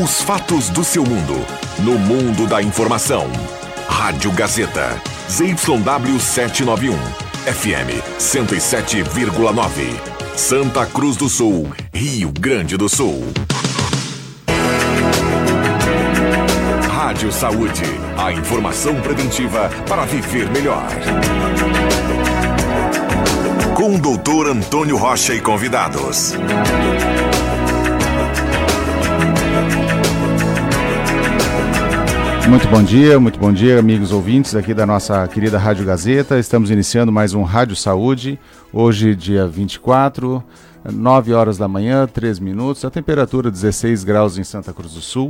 Os fatos do seu mundo. No mundo da informação. Rádio Gazeta. ZYW 791. FM 107,9. Santa Cruz do Sul, Rio Grande do Sul. Rádio Saúde. A informação preventiva para viver melhor. Com o doutor Antônio Rocha e convidados. Muito bom dia, muito bom dia, amigos ouvintes aqui da nossa querida Rádio Gazeta. Estamos iniciando mais um Rádio Saúde. Hoje, dia 24, 9 horas da manhã, 3 minutos, a temperatura 16 graus em Santa Cruz do Sul.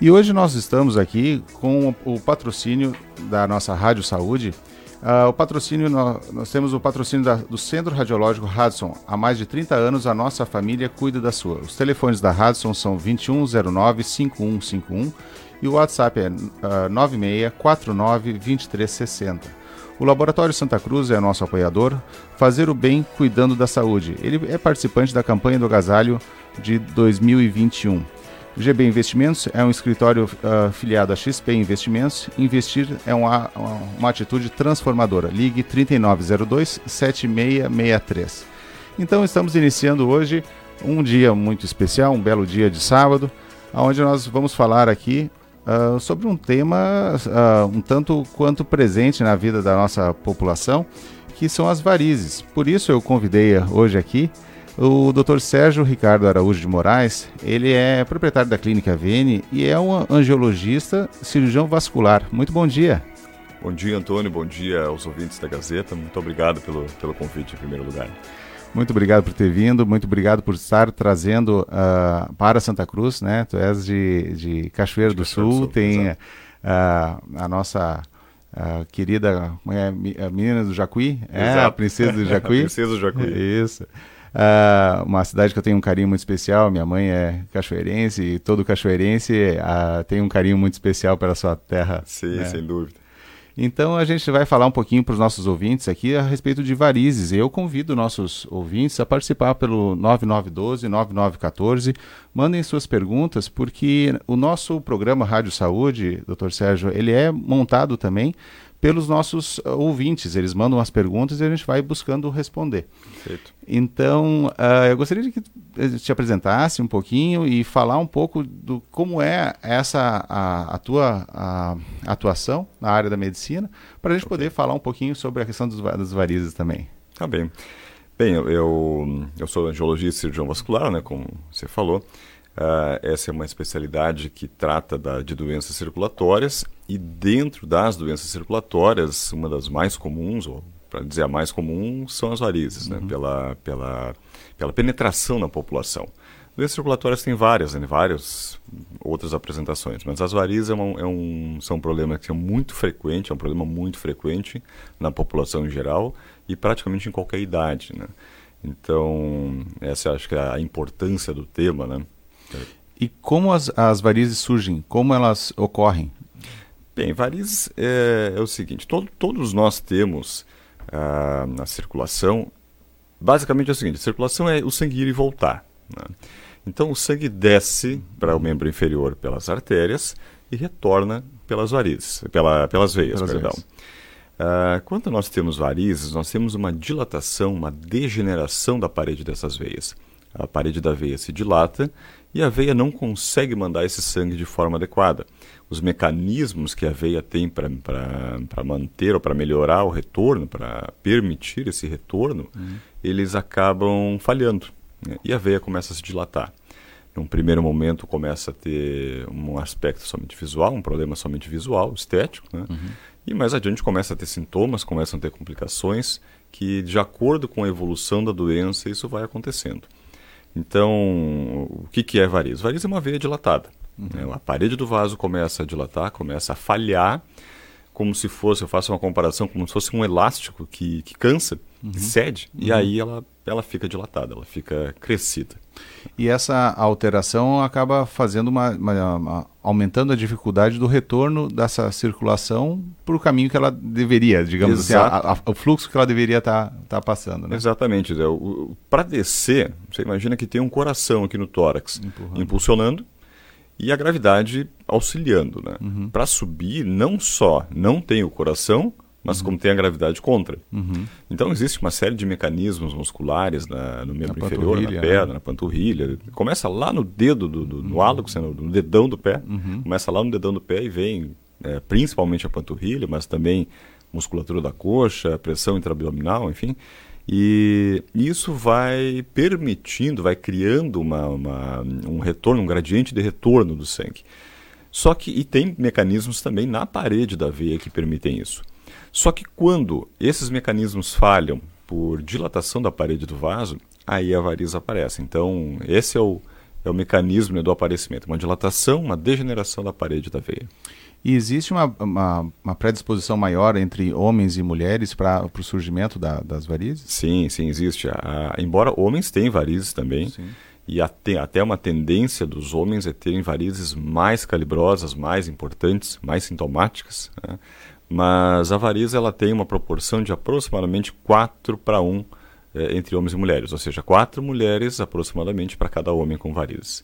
E hoje nós estamos aqui com o patrocínio da nossa Rádio Saúde. Uh, o patrocínio, nós, nós, temos o patrocínio da, do Centro Radiológico Hudson. Há mais de 30 anos a nossa família cuida da sua. Os telefones da Hudson são 2109-5151 e o WhatsApp é uh, 96492360. O Laboratório Santa Cruz é nosso apoiador, fazer o bem cuidando da saúde. Ele é participante da campanha do agasalho de 2021. O GB Investimentos é um escritório uh, filiado a XP Investimentos. Investir é uma, uma atitude transformadora. Ligue 3902-7663. Então estamos iniciando hoje um dia muito especial, um belo dia de sábado, onde nós vamos falar aqui uh, sobre um tema uh, um tanto quanto presente na vida da nossa população, que são as varizes. Por isso eu convidei hoje aqui o Dr. Sérgio Ricardo Araújo de Moraes. Ele é proprietário da Clínica Vene e é um angiologista, cirurgião vascular. Muito bom dia. Bom dia, Antônio. Bom dia aos ouvintes da Gazeta. Muito obrigado pelo, pelo convite, em primeiro lugar. Muito obrigado por ter vindo, muito obrigado por estar trazendo uh, para Santa Cruz, né? Tu és de, de Cachoeiro do Sul, Sul tem uh, a nossa uh, querida é, a menina do Jacuí, é a princesa do Jacuí. princesa do Jacuí. Isso. Uh, uma cidade que eu tenho um carinho muito especial. Minha mãe é cachoeirense e todo cachoeirense uh, tem um carinho muito especial pela sua terra. Sim, né? sem dúvida. Então a gente vai falar um pouquinho para os nossos ouvintes aqui a respeito de varizes. Eu convido nossos ouvintes a participar pelo 9912-9914. Mandem suas perguntas, porque o nosso programa Rádio Saúde, doutor Sérgio, ele é montado também pelos nossos uh, ouvintes. Eles mandam as perguntas e a gente vai buscando responder. Perfeito. Então, uh, eu gostaria de que te apresentasse um pouquinho e falar um pouco do como é essa a, a tua a, atuação na área da medicina, para a gente okay. poder falar um pouquinho sobre a questão dos, das varizes também. Tá bem. Bem, eu, eu, eu sou angiologista e cirurgião vascular, né, como você falou. Uh, essa é uma especialidade que trata da, de doenças circulatórias e dentro das doenças circulatórias, uma das mais comuns, ou para dizer a mais comum, são as varizes, né? uhum. né? pela, pela, pela penetração na população. Doenças circulatórias têm várias, né? várias outras apresentações, mas as varizes é, é um, são um problema que é muito frequente, é um problema muito frequente na população em geral e praticamente em qualquer idade. Né? Então, essa acho que é a importância do tema, né? E como as, as varizes surgem? Como elas ocorrem? Bem, varizes é, é o seguinte: todo, todos nós temos ah, na circulação. Basicamente é o seguinte: a circulação é o sangue ir e voltar. Né? Então o sangue desce para o membro inferior pelas artérias e retorna pelas varizes, pela, pelas veias, pelas perdão. Veias. Uh, quando nós temos varizes, nós temos uma dilatação, uma degeneração da parede dessas veias. A parede da veia se dilata e a veia não consegue mandar esse sangue de forma adequada. Os mecanismos que a veia tem para manter ou para melhorar o retorno, para permitir esse retorno, uhum. eles acabam falhando. Né? E a veia começa a se dilatar. Num primeiro momento começa a ter um aspecto somente visual, um problema somente visual, estético, né? Uhum. E mais adiante começa a ter sintomas, começam a ter complicações que, de acordo com a evolução da doença, isso vai acontecendo. Então, o que, que é variz? Variz é uma veia dilatada. Uhum. Né? A parede do vaso começa a dilatar, começa a falhar, como se fosse, eu faço uma comparação, como se fosse um elástico que, que cansa, uhum. cede, uhum. e aí ela, ela fica dilatada, ela fica crescida. E essa alteração acaba fazendo uma, uma, uma aumentando a dificuldade do retorno dessa circulação para o caminho que ela deveria, digamos Exato. assim, a, a, o fluxo que ela deveria estar tá, tá passando. Né? Exatamente. Para descer, você imagina que tem um coração aqui no tórax impulsionando e a gravidade auxiliando. Né? Uhum. Para subir, não só não tem o coração, mas como tem a gravidade contra. Uhum. Então existe uma série de mecanismos musculares na- no membro Na inferior, na panturrilha, perna, né? na panturrilha. Começa lá no dedo, do, do, no né, no dedão do pé. Começa lá no dedão do pé e vem é, principalmente a panturrilha, mas também musculatura da coxa, pressão intraabdominal, enfim. E isso vai permitindo, vai criando uma, uma- um retorno, um gradiente de retorno do sangue. Só que, e tem mecanismos também na parede da veia que permitem isso. Só que quando esses mecanismos falham por dilatação da parede do vaso, aí a variz aparece. Então, esse é o, é o mecanismo né, do aparecimento: uma dilatação, uma degeneração da parede da veia. E existe uma, uma, uma predisposição maior entre homens e mulheres para o surgimento da- das varizes? Sim, sim, existe. A- embora homens tenham varizes também, Sim. e até, até uma tendência dos homens é terem varizes mais calibrosas, mais importantes, mais sintomáticas. né? Mas a variz ela tem uma proporção de aproximadamente 4 para 1 eh, entre homens e mulheres, ou seja, 4 mulheres aproximadamente para cada homem com varizes.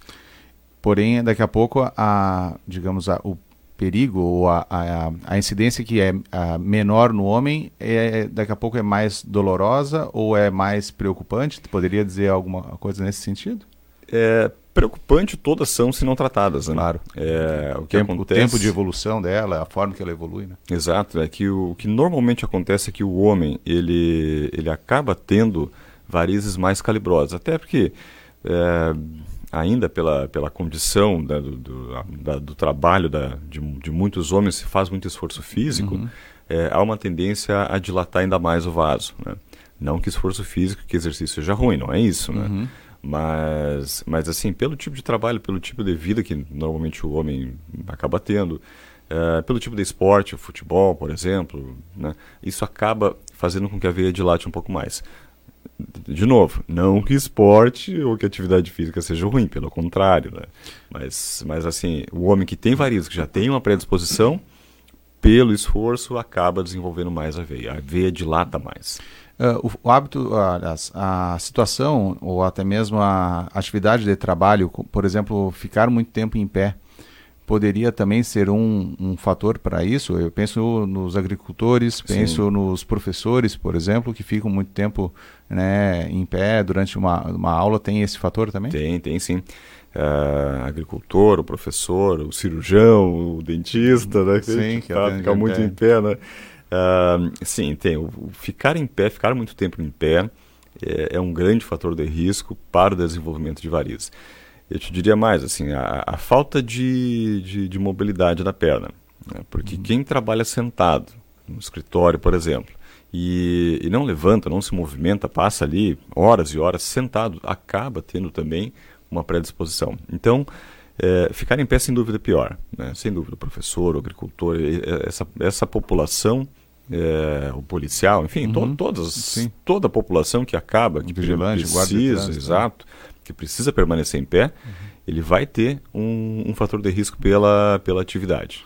Porém, daqui a pouco, a, digamos, a, o perigo ou a, a, a incidência que é menor no homem, é, daqui a pouco é mais dolorosa ou é mais preocupante? Tu poderia dizer alguma coisa nesse sentido? É preocupante todas são se não tratadas, né? Claro. É, o O que tempo, o acontece... tempo de evolução dela, a forma que ela evolui, né? Exato, é que o, o que normalmente acontece é que o homem ele, ele acaba tendo varizes mais calibrosas, até porque é, ainda pela, pela condição da- do, do, da- do trabalho da, de, de muitos homens se faz muito esforço físico, é, há uma tendência a dilatar ainda mais o vaso. Né? Não que esforço físico, que exercício seja ruim, não é isso, né? Mas, mas assim, pelo tipo de trabalho, pelo tipo de vida que normalmente o homem acaba tendo, eh, pelo tipo de esporte, o futebol, por exemplo, né, isso acaba fazendo com que a veia dilate um pouco mais. De novo, não que esporte ou que atividade física seja ruim, pelo contrário, né? Mas, mas assim, o homem que tem varizes, que já tem uma predisposição, pelo esforço, acaba desenvolvendo mais a veia. A veia dilata mais. Ah, o, o hábito, a, a- situação ou até mesmo a atividade de trabalho, por exemplo, ficar muito tempo em pé, poderia também ser um, um fator para isso? Eu penso nos agricultores, penso Sim. nos professores, por exemplo, que ficam muito tempo né, em pé durante uma, uma aula. Tem esse fator também? Tem, tem sim. Ah, agricultor, o professor, o cirurgião, o dentista, né? Sim, que tá, fica muito pé. em pé, né? Ah, sim, tem. O, o ficar em pé, ficar muito tempo em pé é, é um grande fator de risco para o desenvolvimento de varizes. Eu te diria mais, assim, a, a falta de, de, de mobilidade da perna. né? Porque Uhum. quem trabalha sentado, no escritório, por exemplo, e, e não levanta, não se movimenta, passa ali horas e horas sentado, acaba tendo também uma predisposição. Então, é, ficar em pé sem dúvida é pior, né? sem dúvida, o professor, o agricultor, essa, essa população, é, o policial, enfim, to- Uhum. todas, Sim. toda a população que acaba, que Vigilante, precisa, trânsito, né? exato, que precisa permanecer em pé, ele vai ter um, um fator de risco pela, pela atividade.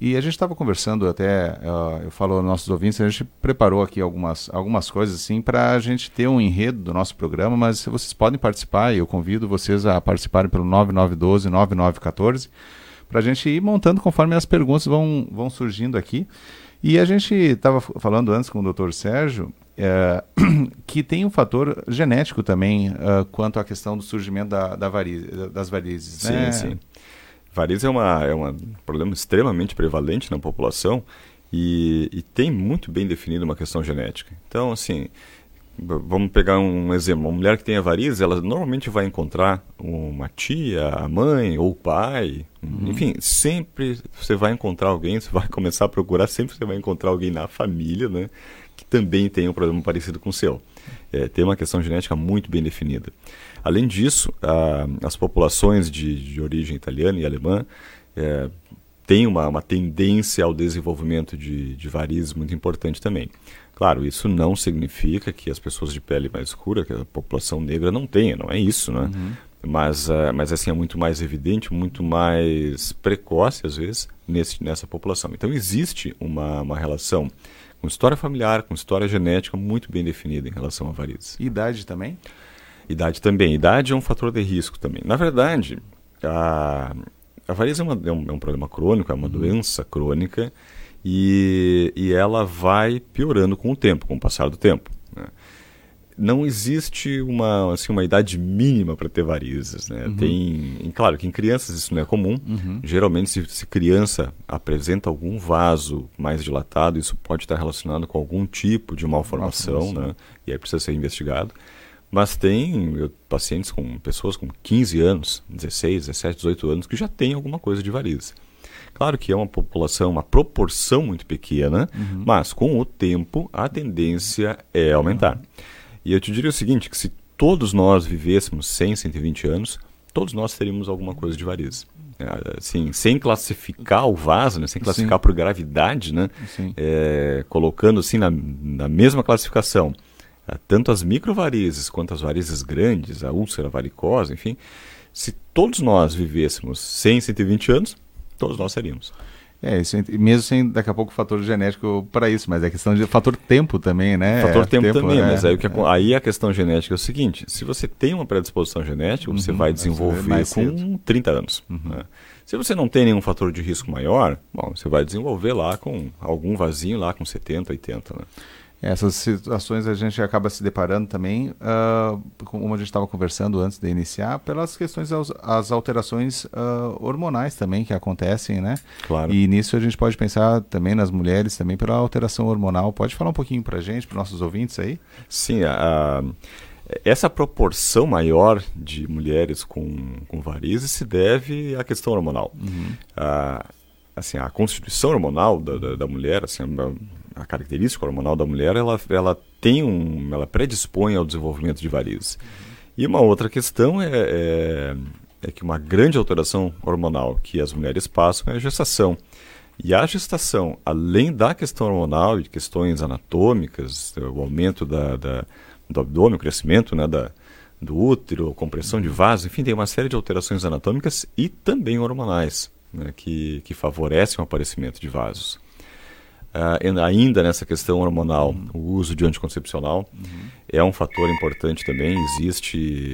E a gente estava conversando até, ah, eu falo aos nossos ouvintes, a gente preparou aqui algumas, algumas coisas assim para a gente ter um enredo do nosso programa, mas vocês podem participar e eu convido vocês a participarem pelo 9912-9914 para a gente ir montando conforme as perguntas vão, vão surgindo aqui. E a gente estava falando antes com o Dr. Sérgio eh, que tem um fator genético também ah, quanto à questão do surgimento da, da das varizes. Sim, né? sim. Varizes é, uma, é um problema extremamente prevalente na população e, e tem muito bem definido uma questão genética. Então, assim, vamos pegar um exemplo. Uma mulher que tem a varizes, ela normalmente vai encontrar uma tia, a mãe ou o pai. Enfim, sempre você vai encontrar alguém, você vai começar a procurar, sempre você vai encontrar alguém na família, né? Que também tem um problema parecido com o seu. É, tem uma questão genética muito bem definida. Além disso, a- as populações de, de origem italiana e alemã é, têm uma, uma tendência ao desenvolvimento de, de varizes muito importante também. Claro, isso não significa que as pessoas de pele mais escura, que a população negra não tenha, não é isso, né? Mas, ah, mas assim, é muito mais evidente, muito mais precoce, às vezes, nesse, nessa população. Então, existe uma, uma relação com história familiar, com história genética muito bem definida em relação a varizes. Idade também? Idade também. Idade é um fator de risco também. Na verdade, a, a varizes é, uma, é, um, é, um, problema crônico, é uma uhum. doença crônica e, e ela vai piorando com o tempo, com o passar do tempo. Né? não existe uma, assim, uma idade mínima para ter varizes. Né? Uhum. Tem, claro que em crianças isso não é comum. Uhum. Geralmente, se, se, criança apresenta algum vaso mais dilatado, isso pode estar relacionado com algum tipo de malformação, malformação. Né? e aí precisa ser investigado. Mas tem eu, pacientes com pessoas com 15 anos, 16, 17, 18 anos, que já têm alguma coisa de varizes. Claro que é uma população, uma proporção muito pequena, uhum. mas com o tempo a tendência é aumentar. Uhum. E eu te diria o seguinte, que se todos nós vivêssemos 100, 120 anos, todos nós teríamos alguma coisa de varizes. É, assim, sem classificar o vaso, né, sem classificar Sim. por gravidade, né, é, colocando assim na, na mesma classificação é, tanto as microvarizes quanto as varizes grandes, a úlcera varicosa, enfim, se todos nós vivêssemos 100, 120 anos, todos nós seríamos. É, isso, mesmo sem daqui a pouco fator genético para isso, mas é questão de fator tempo também, né? Fator é, tempo, tempo, também, é, mas aí, o que, é. aí a questão genética é o seguinte: se você tem uma predisposição genética, você uhum, vai desenvolver com cedo. 30 anos. Uhum. Né? Se você não tem nenhum fator de risco maior, bom, você vai desenvolver lá com algum vasinho lá com 70, 80, né? Essas situações a gente acaba se deparando também, uh, como a gente estava conversando antes de iniciar, pelas questões as alterações uh, hormonais também que acontecem, né? Claro. E nisso a gente pode pensar também nas mulheres, também pela alteração hormonal. Pode falar um pouquinho para a gente, para nossos ouvintes aí? Sim, a, essa proporção maior de mulheres com, com varizes se deve à questão hormonal. Uhum. A, assim, a constituição hormonal da, da, da mulher, assim, a característica hormonal da mulher, ela, ela tem um, ela predispõe ao desenvolvimento de varizes. E uma outra questão é, é, é, que uma grande alteração hormonal que as mulheres passam é a gestação. E a gestação, além da questão hormonal e de questões anatômicas, o aumento da, da, do abdômen, o crescimento né, da, do útero, compressão de vasos, enfim, tem uma série de alterações anatômicas e também hormonais né, que, que favorecem o aparecimento de vasos. Uh, ainda nessa questão hormonal, uhum. o uso de anticoncepcional uhum. é um fator importante também. Existe,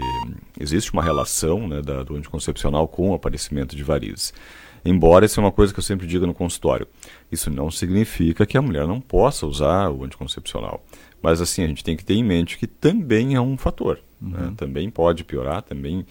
existe uma relação né, da, do anticoncepcional com o aparecimento de varizes. Embora isso é uma coisa que eu sempre digo no consultório. Isso não significa que a mulher não possa usar o anticoncepcional. Mas assim, a gente tem que ter em mente que também é um fator. Né? Uhum. Né? Também pode piorar, também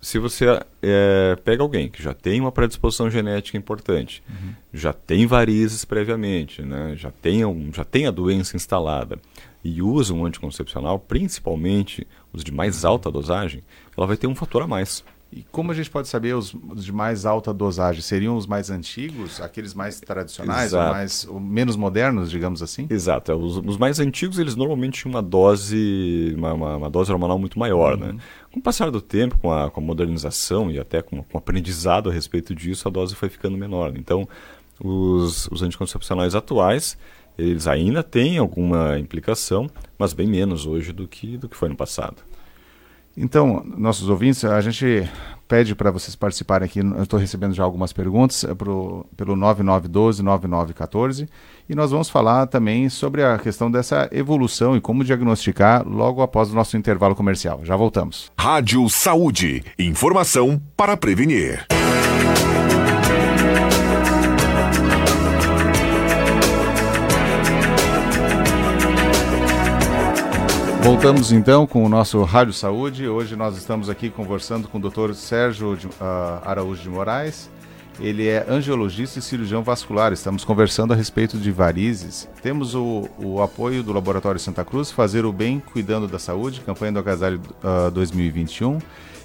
se você é, pega alguém que já tem uma predisposição genética importante, uhum. já tem varizes previamente, né, já, tem um, já tem a doença instalada e usa um anticoncepcional, principalmente os de mais alta dosagem, ela vai ter um fator a mais. E como a gente pode saber os, de mais alta dosagem? Seriam os mais antigos, aqueles mais tradicionais, ou mais, ou menos modernos, digamos assim? Exato. É, os, os, mais antigos, eles normalmente tinham uma dose, uma, uma, uma dose hormonal muito maior, né? uhum. né? Com o passar do tempo, com a, com a modernização e até com, com o aprendizado a respeito disso, a dose foi ficando menor. Então, os, os anticoncepcionais atuais, eles ainda têm alguma implicação, mas bem menos hoje do que, do que foi no passado. Então, nossos ouvintes, a gente pede para vocês participarem aqui. Eu estou recebendo já algumas perguntas é pro, pelo 9912-9914 e nós vamos falar também sobre a questão dessa evolução e como diagnosticar logo após o nosso intervalo comercial. Já voltamos. Rádio Saúde. Informação para prevenir. Voltamos então com o nosso Rádio Saúde. Hoje nós estamos aqui conversando com o Dr. Sérgio de, uh, Araújo de Moraes. Ele é angiologista e cirurgião vascular. Estamos conversando a respeito de varizes. Temos o, o apoio do Laboratório Santa Cruz, Fazer o Bem Cuidando da Saúde, campanha do Agasalho uh, 2021.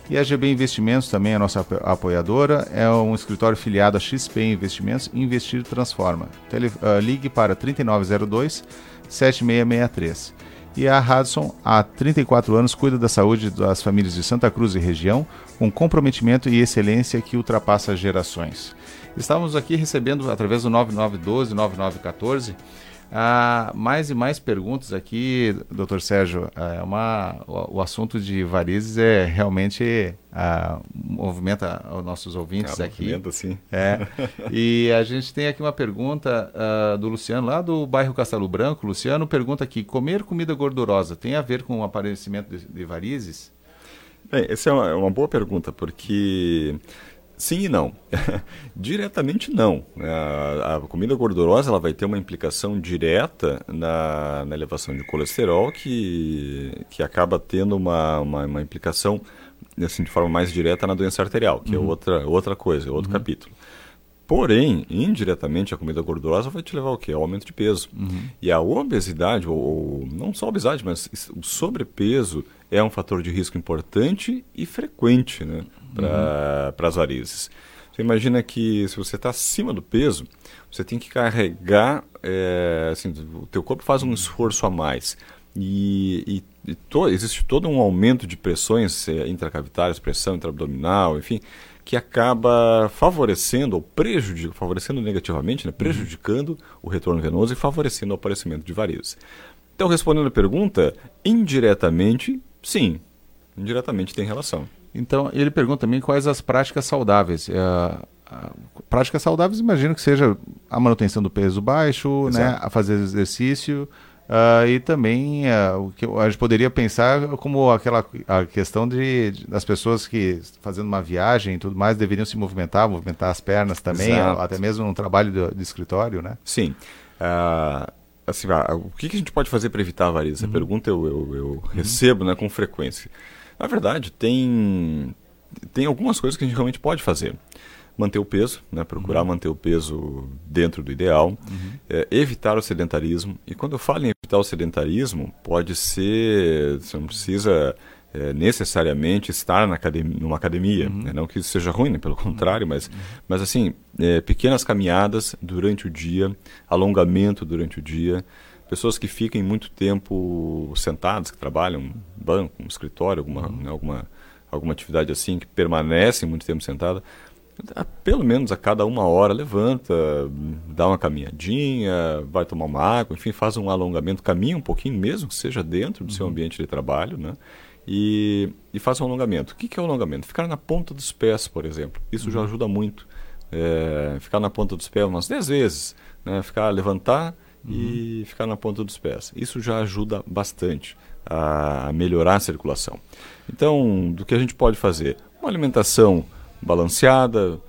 E a GB Investimentos também é nossa apoiadora, é um escritório filiado a XP Investimentos, Investir Transforma. Tele, uh, ligue para 3902 7663. E a Hudson, há 34 anos, cuida da saúde das famílias de Santa Cruz e região, com comprometimento e excelência que ultrapassa gerações. Estávamos aqui recebendo, através do 9912-9914, ah, mais e mais perguntas aqui, doutor Sérgio. É uma, o, o, assunto de varizes é realmente ah, movimenta os nossos ouvintes é, aqui. Movimenta, sim. É. E a gente tem aqui uma pergunta ah, do Luciano, lá do bairro Castelo Branco. Luciano pergunta aqui: comer comida gordurosa tem a ver com o aparecimento de, de varizes? Bem, essa é uma, é uma boa pergunta, porque Sim e não. Diretamente não. A, a, comida gordurosa ela vai ter uma implicação direta na, na elevação de colesterol que, que acaba tendo uma, uma, uma, implicação assim, de forma mais direta na doença arterial, que é uhum. é outra, outra coisa, é outro uhum. capítulo. Porém, indiretamente, a comida gordurosa vai te levar ao quê? Ao aumento de peso. Uhum. E a obesidade, ou, ou, não só a obesidade, mas o sobrepeso é um fator de risco importante e frequente né, para uhum. as varizes. Você imagina que se você está acima do peso, você tem que carregar, é, assim, o teu corpo faz um esforço a mais. E, e, e to, existe todo um aumento de pressões é, intracavitárias, pressão intraabdominal, enfim, que acaba favorecendo ou prejudicando, favorecendo negativamente, né, prejudicando o retorno venoso e favorecendo o aparecimento de varizes. Então, respondendo a pergunta, indiretamente, sim, indiretamente tem relação. Então, ele pergunta também quais as práticas saudáveis. É, práticas saudáveis, imagino que seja a manutenção do peso baixo, né, a fazer exercício, Uh, e também uh, o que a gente poderia pensar como aquela a questão de, de, das pessoas que fazendo uma viagem e tudo mais deveriam se movimentar, movimentar as pernas também, até mesmo um trabalho de, de escritório, né? Sim. Uh, assim, o que, que, a gente pode fazer para evitar a variz? Essa uhum. pergunta eu, eu, eu uhum. recebo né, com frequência. Na verdade, tem, tem algumas coisas que a gente realmente pode fazer manter o peso, né? procurar uhum. manter o peso dentro do ideal, uhum. é, evitar o sedentarismo. E quando eu falo em evitar o sedentarismo, pode ser, você não precisa é, necessariamente estar na academia, numa academia, uhum. né? não que isso seja ruim, né? pelo contrário, mas, uhum. mas assim, é, pequenas caminhadas durante o dia, alongamento durante o dia, pessoas que fiquem muito tempo sentadas, que trabalham em banco, um escritório, alguma, uhum. né? alguma, alguma atividade assim, que permanecem muito tempo sentada, pelo menos a cada uma hora levanta, dá uma caminhadinha, vai tomar uma água, enfim, faz um alongamento, caminha um pouquinho, mesmo que seja dentro do uhum. seu ambiente de trabalho, né? E, e faz um alongamento. O que, que é o alongamento? Ficar na ponta dos pés, por exemplo. Isso uhum. já ajuda muito. É, ficar na ponta dos pés umas 10 vezes. Né? Ficar, levantar uhum. e ficar na ponta dos pés. Isso já ajuda bastante a melhorar a circulação. Então, do que a gente pode fazer? Uma alimentação balanceada,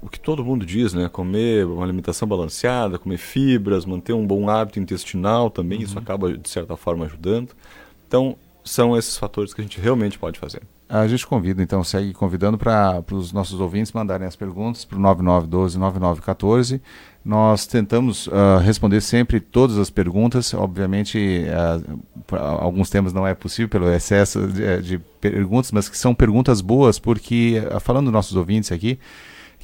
o que todo mundo diz, né? Comer uma alimentação balanceada, comer fibras, manter um bom hábito intestinal também, uhum. isso acaba de certa forma ajudando. Então, são esses fatores que a gente realmente pode fazer. A gente convida, então, segue convidando para os nossos ouvintes mandarem as perguntas para o 9912-9914. Nós tentamos uh, responder sempre todas as perguntas. Obviamente, uh, alguns temas não é possível pelo excesso de, de, perguntas, mas que são perguntas boas, porque, uh, falando dos nossos ouvintes aqui,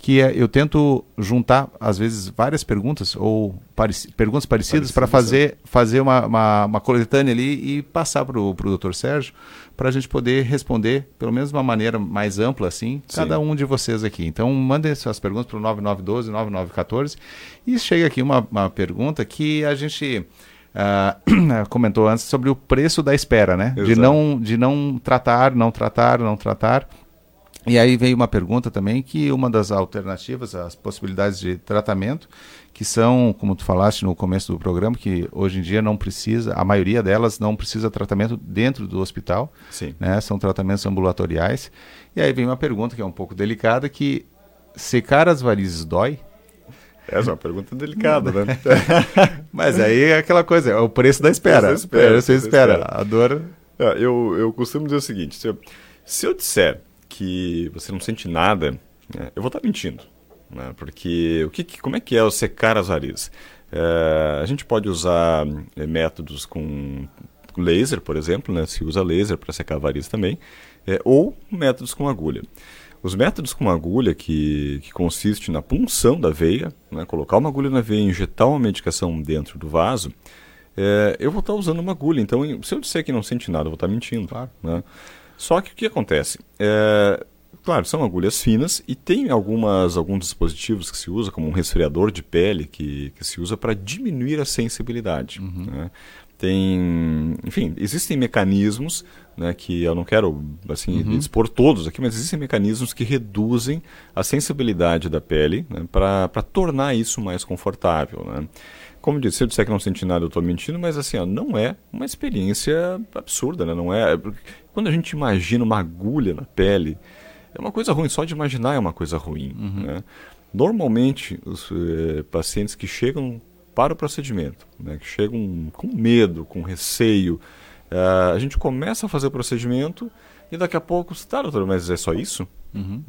que é, eu tento juntar, às vezes, várias perguntas ou pareci perguntas parecidas para fazer, fazer uma, uma, uma, coletânea ali e passar para o doutor Sérgio para a gente poder responder, pelo menos de uma maneira mais ampla, assim, Sim. cada um de vocês aqui. Então, mandem suas perguntas para o 9912, 9914 e chega aqui uma, uma pergunta que a gente... Uh, comentou antes sobre o preço da espera, né? De não, de não tratar, não tratar, não tratar. E aí veio uma pergunta também que uma das alternativas, as possibilidades de tratamento, que são, como tu falaste no começo do programa, que hoje em dia não precisa, a maioria delas não precisa tratamento dentro do hospital, Sim. né? São tratamentos ambulatoriais. E aí vem uma pergunta que é um pouco delicada, que secar as varizes dói? Essa é uma pergunta delicada, né? Mas aí é aquela coisa, é o preço da espera. Você espera, você espera. espera. A dor... É, eu, eu costumo dizer o seguinte, se eu, se eu disser que você não sente nada, né, eu vou estar mentindo. Né, porque o que, como é que é o secar as varizes? É, a gente pode usar é, métodos com laser, por exemplo, né, se usa laser para secar varizes também, é, ou métodos com agulha. Os métodos com agulha, que, que consiste na punção da veia, né, colocar uma agulha na veia e injetar uma medicação dentro do vaso, é, eu vou estar usando uma agulha. Então, se eu disser que não sente nada, eu vou estar mentindo. Claro. Né? Só que o que acontece? É, claro, são agulhas finas e tem algumas, alguns dispositivos que se usa, como um resfriador de pele, que, que se usa para diminuir a sensibilidade. Uhum. Né? Tem, enfim, existem mecanismos né, que eu não quero assim uhum. expor todos aqui, mas existem mecanismos que reduzem a sensibilidade da pele né, para tornar isso mais confortável. Né? Como disse, se eu disser que não senti nada, eu estou mentindo, mas assim, ó, não é uma experiência absurda, né? Não é. Quando a gente imagina uma agulha na pele, é uma coisa ruim, só de imaginar é uma coisa ruim. Uhum. Né? Normalmente, os eh, pacientes que chegam para o procedimento, né, que chegam com medo, com receio, uh, a gente começa a fazer o procedimento e daqui a pouco, tá, doutor, mas é só isso? Uhum.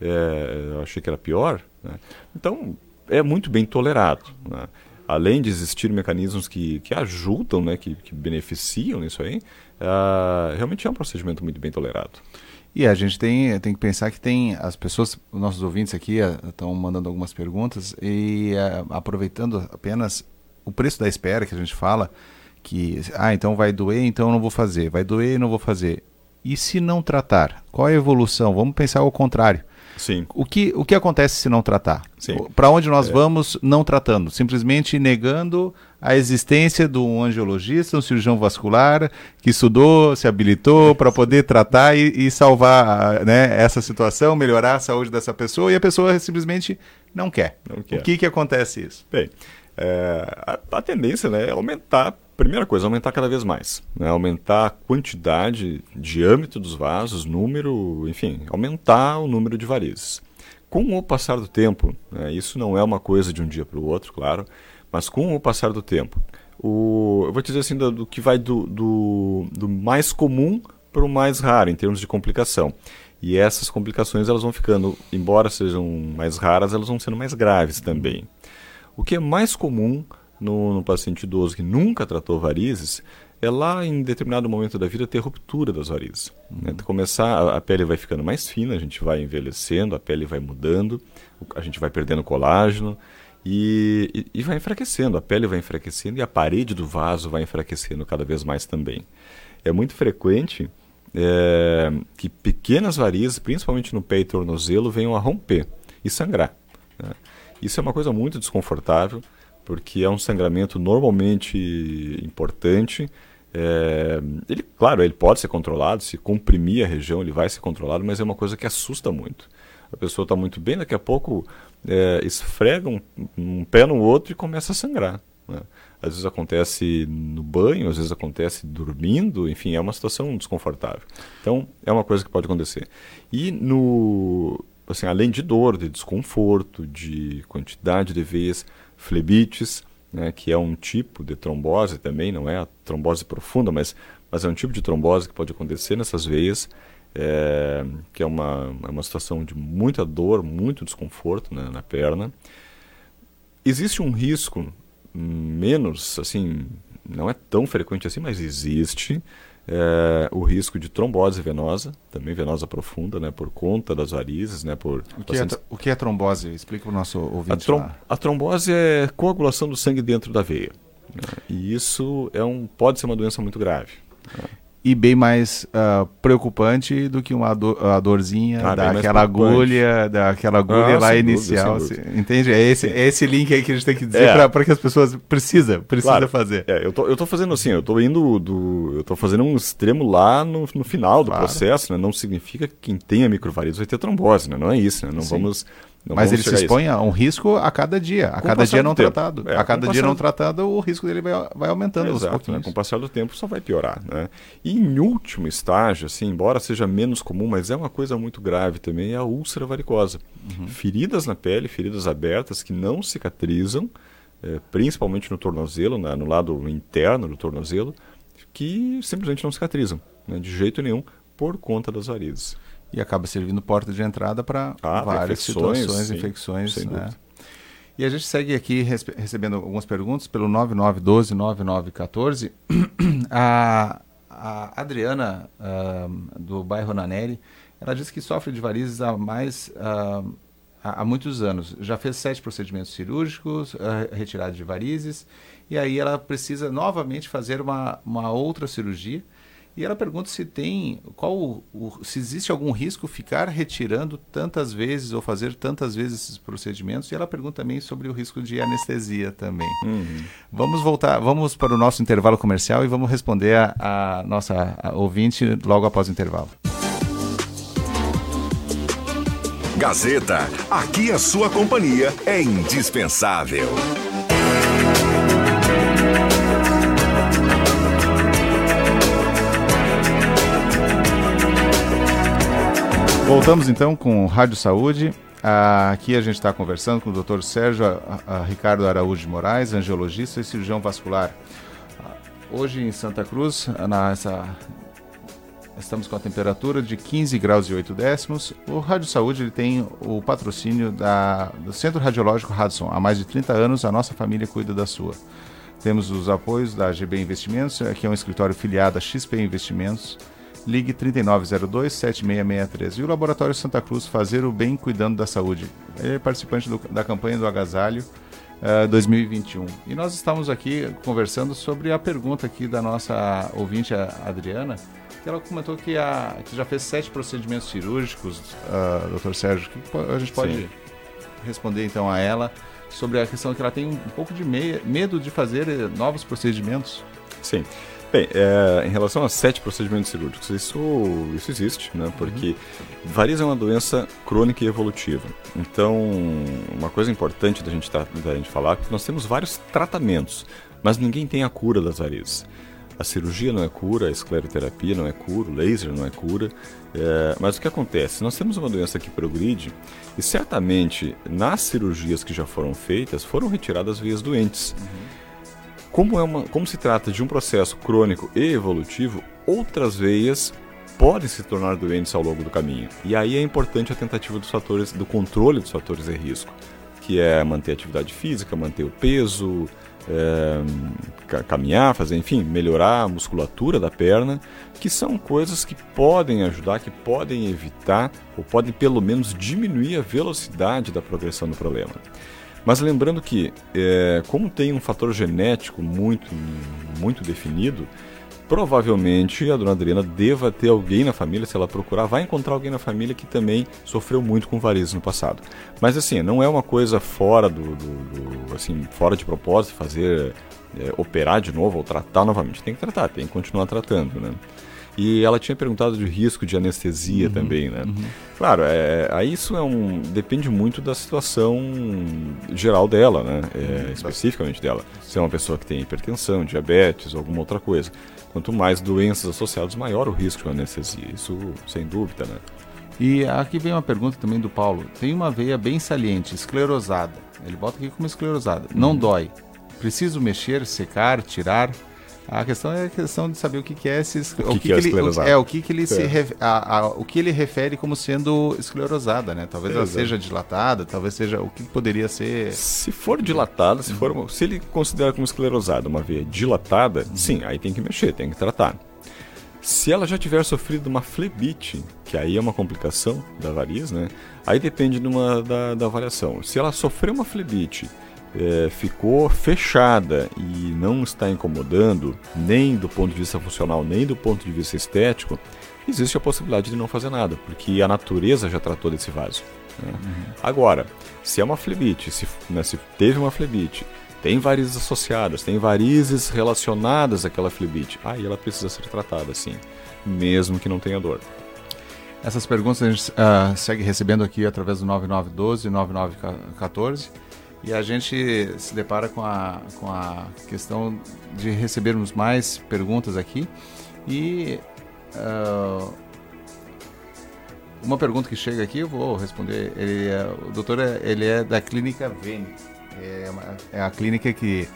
É, eu achei que era pior. Né? Então, é muito bem tolerado. Né? Além de existir mecanismos que, que ajudam, né, que, que beneficiam nisso aí, uh, realmente é um procedimento muito bem tolerado. E a gente tem, tem que pensar que tem as pessoas, os nossos ouvintes aqui estão uh, mandando algumas perguntas e uh, aproveitando apenas o preço da espera que a gente fala, que ah, então vai doer, então eu não vou fazer, vai doer e não vou fazer. E se não tratar? Qual é a evolução? Vamos pensar ao contrário. Sim. O que, o que acontece se não tratar? Para onde nós é. vamos não tratando? Simplesmente negando a existência de um angiologista, um cirurgião vascular, que estudou, se habilitou para poder tratar e, e salvar né, essa situação, melhorar a saúde dessa pessoa, e a pessoa simplesmente não quer. Não quer. O que, que acontece isso? Bem, é, a, a, tendência né, é aumentar, primeira coisa, aumentar cada vez mais. Né, aumentar a quantidade, diâmetro dos vasos, número, enfim, aumentar o número de varizes. Com o passar do tempo, né, isso não é uma coisa de um dia para o outro, claro, mas com o passar do tempo, o, eu vou te dizer assim, do, do que vai do, do, do mais comum para o mais raro em termos de complicação. E essas complicações elas vão ficando, embora sejam mais raras, elas vão sendo mais graves também. O que é mais comum no, no paciente idoso que nunca tratou varizes é lá em determinado momento da vida ter ruptura das varizes. Né? Começar, a, a, pele vai ficando mais fina, a gente vai envelhecendo, a pele vai mudando, a gente vai perdendo colágeno, e, e, vai enfraquecendo, a pele vai enfraquecendo e a parede do vaso vai enfraquecendo cada vez mais também. É muito frequente é, que pequenas varizes, principalmente no pé e tornozelo, venham a romper e sangrar. Né? Isso é uma coisa muito desconfortável, porque é um sangramento normalmente importante. É, ele, claro, ele pode ser controlado, se comprimir a região, ele vai ser controlado, mas é uma coisa que assusta muito. A pessoa está muito bem, daqui a pouco é, esfrega um, um, pé no outro e começa a sangrar. Né? Às vezes acontece no banho, às vezes acontece dormindo, enfim, é uma situação desconfortável. Então, é uma coisa que pode acontecer. E no, assim, além de dor, de desconforto, de quantidade de veias, flebites, né, que é um tipo de trombose também, não é a trombose profunda, mas, mas é um tipo de trombose que pode acontecer nessas veias é, que é uma, é uma situação de muita dor, muito desconforto né, na perna. Existe um risco menos, assim, não é tão frequente assim, mas existe é, o risco de trombose venosa, também venosa profunda, né, por conta das varizes, né, por o que, é pacientes... é, o que é trombose? Explica para o nosso ouvinte. A, trom a, trombose é coagulação do sangue dentro da veia. Né, e isso é um, pode ser uma doença muito grave. Né e bem mais uh, preocupante do que uma dor, a dorzinha ah, daquela agulha, daquela agulha ah, lá inicial. Dúvida, dúvida. Entende? É esse, é esse link aí que a gente tem que dizer é. para que as pessoas precisa, precisa claro. fazer. É, eu, tô, eu tô fazendo assim, eu tô indo do. Eu tô fazendo um extremo lá no, no final do claro. processo, né? Não significa que quem tenha microvarizes vai ter trombose, né? Não é isso, né? Não Sim. vamos não Mas ele se expõe a um risco a cada dia, a com cada dia não tratado. É, a cada dia não tratado, o risco dele vai, vai aumentando Exato, né? Com o passar do tempo só vai piorar. Né? E em último estágio, assim, embora seja menos comum, mas é uma coisa muito grave também, é a úlcera varicosa. Uhum. Feridas na pele, feridas abertas que não cicatrizam, é, principalmente no tornozelo, né, no lado interno do tornozelo, que simplesmente não cicatrizam, né, de jeito nenhum, por conta das varizes e acaba servindo porta de entrada para ah, várias situações, sim, infecções. Né? E a gente segue aqui recebendo algumas perguntas pelo 9912-9914. a, a Adriana, uh, do bairro Nanelli, ela diz que sofre de varizes há mais... Uh, há, muitos anos. Já fez sete procedimentos cirúrgicos, uh, retirada de varizes, e aí ela precisa novamente fazer uma, uma outra cirurgia e ela pergunta se tem qual o, se existe algum risco ficar retirando tantas vezes ou fazer tantas vezes esses procedimentos. E ela pergunta também sobre o risco de anestesia também. Uhum. Vamos voltar, vamos para o nosso intervalo comercial e vamos responder a, a nossa a ouvinte logo após o intervalo. Gazeta, aqui a sua companhia é indispensável. Voltamos então com Rádio Saúde. Aqui a gente está conversando com o Dr. Sérgio Ricardo Araújo de Moraes, angiologista e cirurgião vascular. Hoje em Santa Cruz, estamos com a temperatura de 15 graus e 8 décimos. O Rádio Saúde ele tem o patrocínio da, do Centro Radiológico Hudson. Há mais de 30 anos, a nossa família cuida da sua. Temos os apoios da GB Investimentos, que é um escritório filiado a XP Investimentos ligue 3902-7663. E o Laboratório Santa Cruz, fazer o bem cuidando da saúde. Ele é participante do, da campanha do Agasalho uh, eh, 2021. E nós estamos aqui conversando sobre a pergunta aqui da nossa ouvinte, a Adriana, que ela comentou que, a, que já fez sete procedimentos cirúrgicos, uh, doutor Sérgio. Que a gente pode Sim. responder então a ela sobre a questão que ela tem um pouco de medo de fazer novos procedimentos. Sim. Bem, é, em relação a sete procedimentos cirúrgicos, isso, isso existe, né? Porque uhum. variz é uma doença crônica e evolutiva. Então, uma coisa importante da gente, tá, da gente falar é que nós temos vários tratamentos, mas ninguém tem a cura das varizes. A cirurgia não é cura, a escleroterapia não é cura, o laser não é cura. É, mas o que acontece? Nós temos uma doença que progride e certamente nas cirurgias que já foram feitas foram retiradas veias doentes. Uhum. Como, é uma, como se trata de um processo crônico e evolutivo, outras veias podem se tornar doentes ao longo do caminho. E aí é importante a tentativa dos fatores, do controle dos fatores de risco, que é manter a atividade física, manter o peso, é, caminhar, fazer, enfim, melhorar a musculatura da perna, que são coisas que podem ajudar, que podem evitar ou podem pelo menos diminuir a velocidade da progressão do problema. Mas lembrando que, é, como tem um fator genético muito, muito definido, provavelmente a dona Adriana deva ter alguém na família, se ela procurar, vai encontrar alguém na família que também sofreu muito com varizes no passado. Mas assim, não é uma coisa fora do, do, do assim, fora de propósito fazer é, operar de novo ou tratar novamente. Tem que tratar, tem que continuar tratando, né? E ela tinha perguntado de risco de anestesia uhum, também, né? Uhum. Claro, é, aí isso é um depende muito da situação geral dela, né? É, uhum. especificamente dela. Se é uma pessoa que tem hipertensão, diabetes, alguma outra coisa. Quanto mais doenças associadas, maior o risco de anestesia. Isso sem dúvida, né? E aqui vem uma pergunta também do Paulo. Tem uma veia bem saliente, esclerosada. Ele bota aqui como esclerosada. Não uhum. dói. Preciso mexer, secar, tirar? A questão é a questão de saber o que, que é esse, o, o que, que, que, ele o, é o que, que ele é. se a, a, o que ele refere como sendo esclerosada, né? Talvez ela seja dilatada, talvez seja o que poderia ser. Se for dilatada, se for se ele considera como esclerosada uma veia dilatada, uhum. sim, aí tem que mexer, tem que tratar. Se ela já tiver sofrido uma flebite, que aí é uma complicação da variz, né? Aí depende de uma, da, da avaliação. Se ela sofreu uma flebite é, ficou fechada e não está incomodando, nem do ponto de vista funcional, nem do ponto de vista estético, existe a possibilidade de não fazer nada, porque a natureza já tratou desse vaso. Né? Uhum. Agora, se é uma flebite, se, né, se teve uma flebite, tem varizes associadas, tem varizes relacionadas àquela flebite, aí ela precisa ser tratada, sim, mesmo que não tenha dor. Essas perguntas a gente uh, segue recebendo aqui através do 9912 9914 e a gente se depara com a, com a questão de recebermos mais perguntas aqui. E uh, uma pergunta que chega aqui, eu vou responder. Ele é, o doutor é, ele é da clínica Vene. É, uma, é a clínica que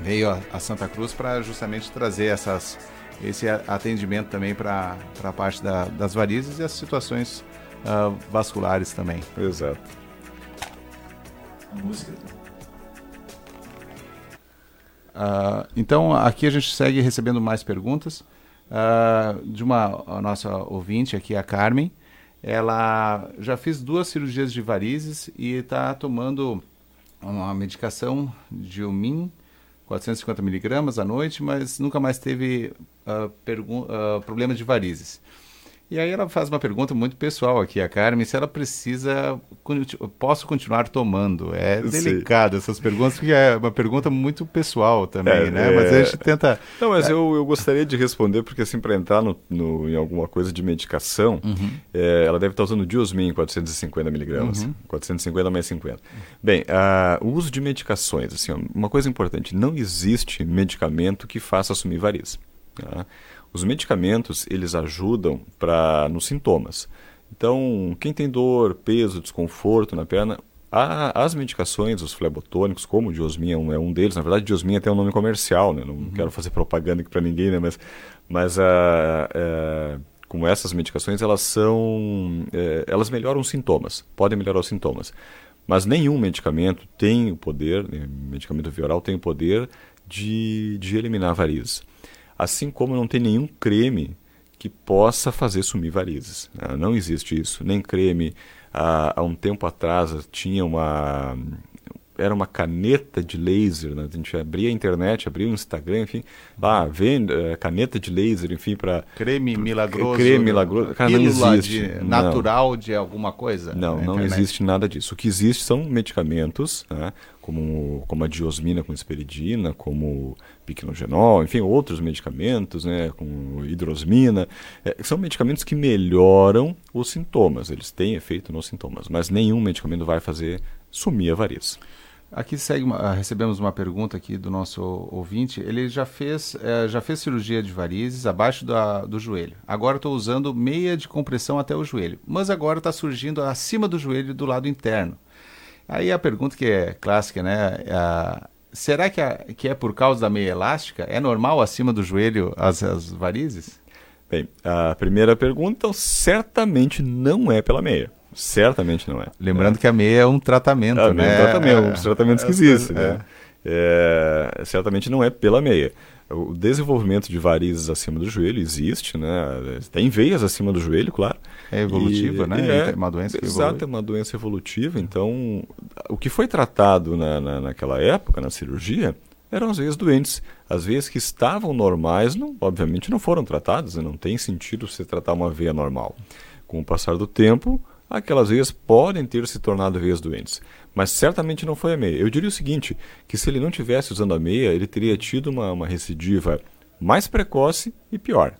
veio a, a Santa Cruz para justamente trazer essas, esse atendimento também para a parte da, das varizes e as situações uh, vasculares também. Exato música. Uh, então, aqui a gente segue recebendo mais perguntas uh, de uma nossa ouvinte aqui, a Carmen. Ela já fez duas cirurgias de varizes e está tomando uma medicação de Umin, 450 miligramas à noite, mas nunca mais teve uh, problema de varizes. E aí ela faz uma pergunta muito pessoal aqui, a Carmen, se ela precisa, posso continuar tomando? É delicado essas perguntas, porque é uma pergunta muito pessoal também, é, né? É... Mas a gente tenta... Não, mas é... eu, eu gostaria de responder, porque assim, para entrar no, no, em alguma coisa de medicação, uhum. é, ela deve estar usando Diosmin 450 miligramas, uhum. 450 mais 50. Bem, o uso de medicações, assim, uma coisa importante, não existe medicamento que faça assumir variz. Tá? Os medicamentos, eles ajudam para nos sintomas. Então, quem tem dor, peso, desconforto na perna, a, as medicações, os flebotônicos, como o diosmin é um, é um deles, na verdade, diosmin tem um nome comercial, né? não uhum. quero fazer propaganda aqui para ninguém, né? mas, mas a, a, como essas medicações, elas são, é, elas melhoram os sintomas, podem melhorar os sintomas, mas nenhum medicamento tem o poder, né? medicamento via oral tem o poder de, de eliminar varizes. Assim como não tem nenhum creme que possa fazer sumir varizes. Né? Não existe isso, nem creme, há, há um tempo atrás tinha uma era uma caneta de laser, né? a gente abria a internet, abria o Instagram, enfim, lá, vende uh, caneta de laser, enfim, para... Creme milagroso. Creme milagroso, cara, não existe. De, natural de alguma coisa? Não, não existe nada disso. O que existe são medicamentos, né? como, como a diosmina com esperidina, como piquenogenol, enfim, outros medicamentos, né, com hidrosmina, é, são medicamentos que melhoram os sintomas, eles têm efeito nos sintomas, mas nenhum medicamento vai fazer sumir a variz. Aqui segue uma, ah, recebemos uma pergunta aqui do nosso ouvinte. Ele já fez, é, já fez cirurgia de varizes abaixo da, do joelho. Agora estou usando meia de compressão até o joelho, mas agora está surgindo acima do joelho do lado interno. Aí a pergunta que é clássica, né? será que, a, que é por causa da meia elástica? É normal acima do joelho as, as varizes? Bem, a primeira pergunta, então, certamente não é pela meia. Certamente não é. Lembrando é. que a meia é um tratamento, a né? É um tratamento, um dos tratamentos que existe, né? É. é, certamente não é pela meia. O desenvolvimento de varizes acima do joelho existe, né? Tem veias acima do joelho, claro. É evolutiva, e, né? É uma doença que Exato, é uma doença evolutiva. Então, o que foi tratado na, na, naquela época, na cirurgia, eram as veias doentes. As veias que estavam normais, não, obviamente, não foram tratadas. Né? Não tem sentido você tratar uma veia normal. Com o passar do tempo, aquelas veias podem ter se tornado veias doentes. Mas certamente não foi a meia. Eu diria o seguinte, que se ele não tivesse usando a meia, ele teria tido uma, uma recidiva mais precoce e pior.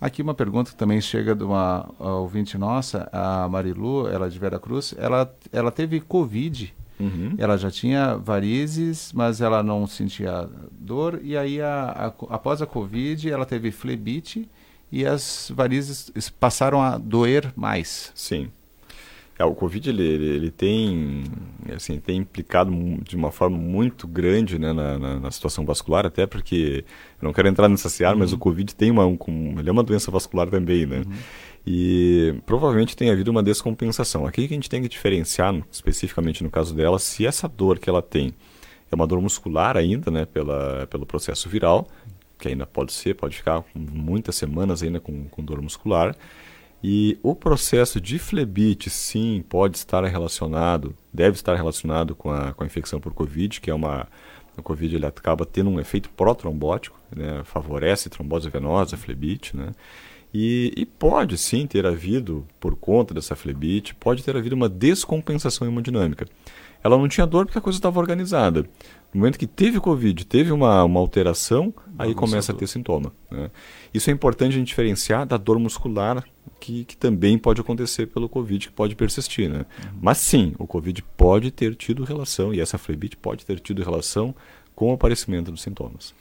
Aqui uma pergunta que também chega de uma ouvinte nossa, a Marilu, ela é de Vera Cruz, ela, ela teve Covid, uhum. ela já tinha varizes, mas ela não sentia dor, e aí a, a, após a Covid ela teve flebite e as varizes passaram a doer mais. Sim. É, o Covid ele, ele, ele, tem, assim, tem implicado de uma forma muito grande né, na, na, na, situação vascular, até porque, eu não quero entrar nessa seara, uhum. mas o Covid tem uma, um, ele é uma doença vascular também, né? Uhum. E provavelmente tem havido uma descompensação. Aqui que a gente tem que diferenciar, especificamente no caso dela, se essa dor que ela tem é uma dor muscular ainda, né, pela, pelo processo viral, que ainda pode ser, pode ficar muitas semanas ainda com, com dor muscular, e o processo de flebite, sim, pode estar relacionado, deve estar relacionado com a, com a infecção por Covid, que é uma. O Covid ele acaba tendo um efeito pró-trombótico, né, favorece trombose venosa, flebite, né? E, e, pode sim ter havido, por conta dessa flebite, pode ter havido uma descompensação hemodinâmica. Ela não tinha dor porque a coisa estava organizada. No momento que teve Covid, teve uma, uma alteração, aí começa a ter sintoma. Né? Isso é importante a gente diferenciar da dor muscular que, que também pode acontecer pelo Covid, que pode persistir. Né? Uhum. Mas sim, o Covid pode ter tido relação, e essa flebite pode ter tido relação com o aparecimento dos sintomas.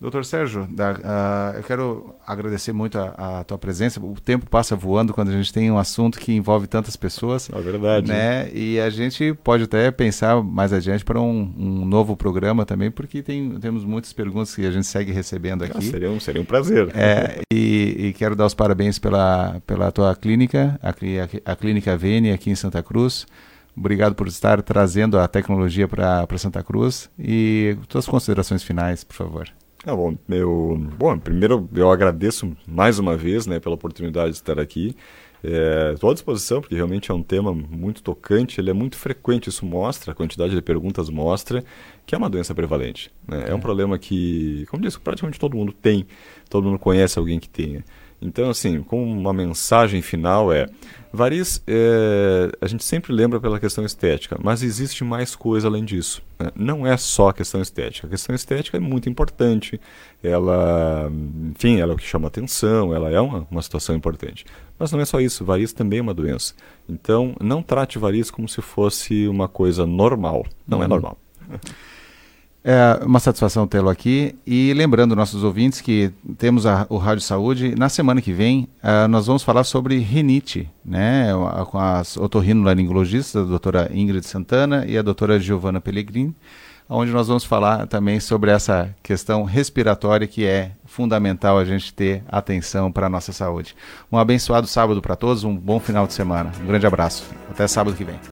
Doutor Sérgio, da, uh, eu quero agradecer muito a, a, tua presença. O tempo passa voando quando a gente tem um assunto que envolve tantas pessoas. É verdade. Né? E a gente pode até pensar mais adiante para um, um, novo programa também, porque tem, temos muitas perguntas que a gente segue recebendo ah, aqui. Ah, seria, um, seria um prazer. É, e, e, quero dar os parabéns pela, pela tua clínica, a, a, a Clínica Vene aqui em Santa Cruz. Obrigado por estar trazendo a tecnologia para Santa Cruz. E tuas considerações finais, por favor. Ah, bom, eu, bom, primeiro eu agradeço mais uma vez né, pela oportunidade de estar aqui. Estou é, à disposição, porque realmente é um tema muito tocante, ele é muito frequente, isso mostra, a quantidade de perguntas mostra que é uma doença prevalente. Né? É. é um problema que, como disse, praticamente todo mundo tem, todo mundo conhece alguém que tenha. Então, assim, com uma mensagem final é: variz, é, a gente sempre lembra pela questão estética, mas existe mais coisa além disso. Né? Não é só a questão estética. A questão estética é muito importante. Ela, enfim, ela é o que chama atenção, ela é uma, uma situação importante. Mas não é só isso. Variz também é uma doença. Então, não trate variz como se fosse uma coisa normal. Não é uhum. é normal. É uma satisfação tê-lo aqui e lembrando nossos ouvintes que temos a, o Rádio Saúde. Na semana que vem, uh, nós vamos falar sobre rinite, né? Com as otorrinolaringologistas, a doutora Ingrid Santana e a doutora Giovana Pellegrini, onde nós vamos falar também sobre essa questão respiratória que é fundamental a gente ter atenção para a nossa saúde. Um abençoado sábado para todos, um bom final de semana. Um grande abraço. Até sábado que vem.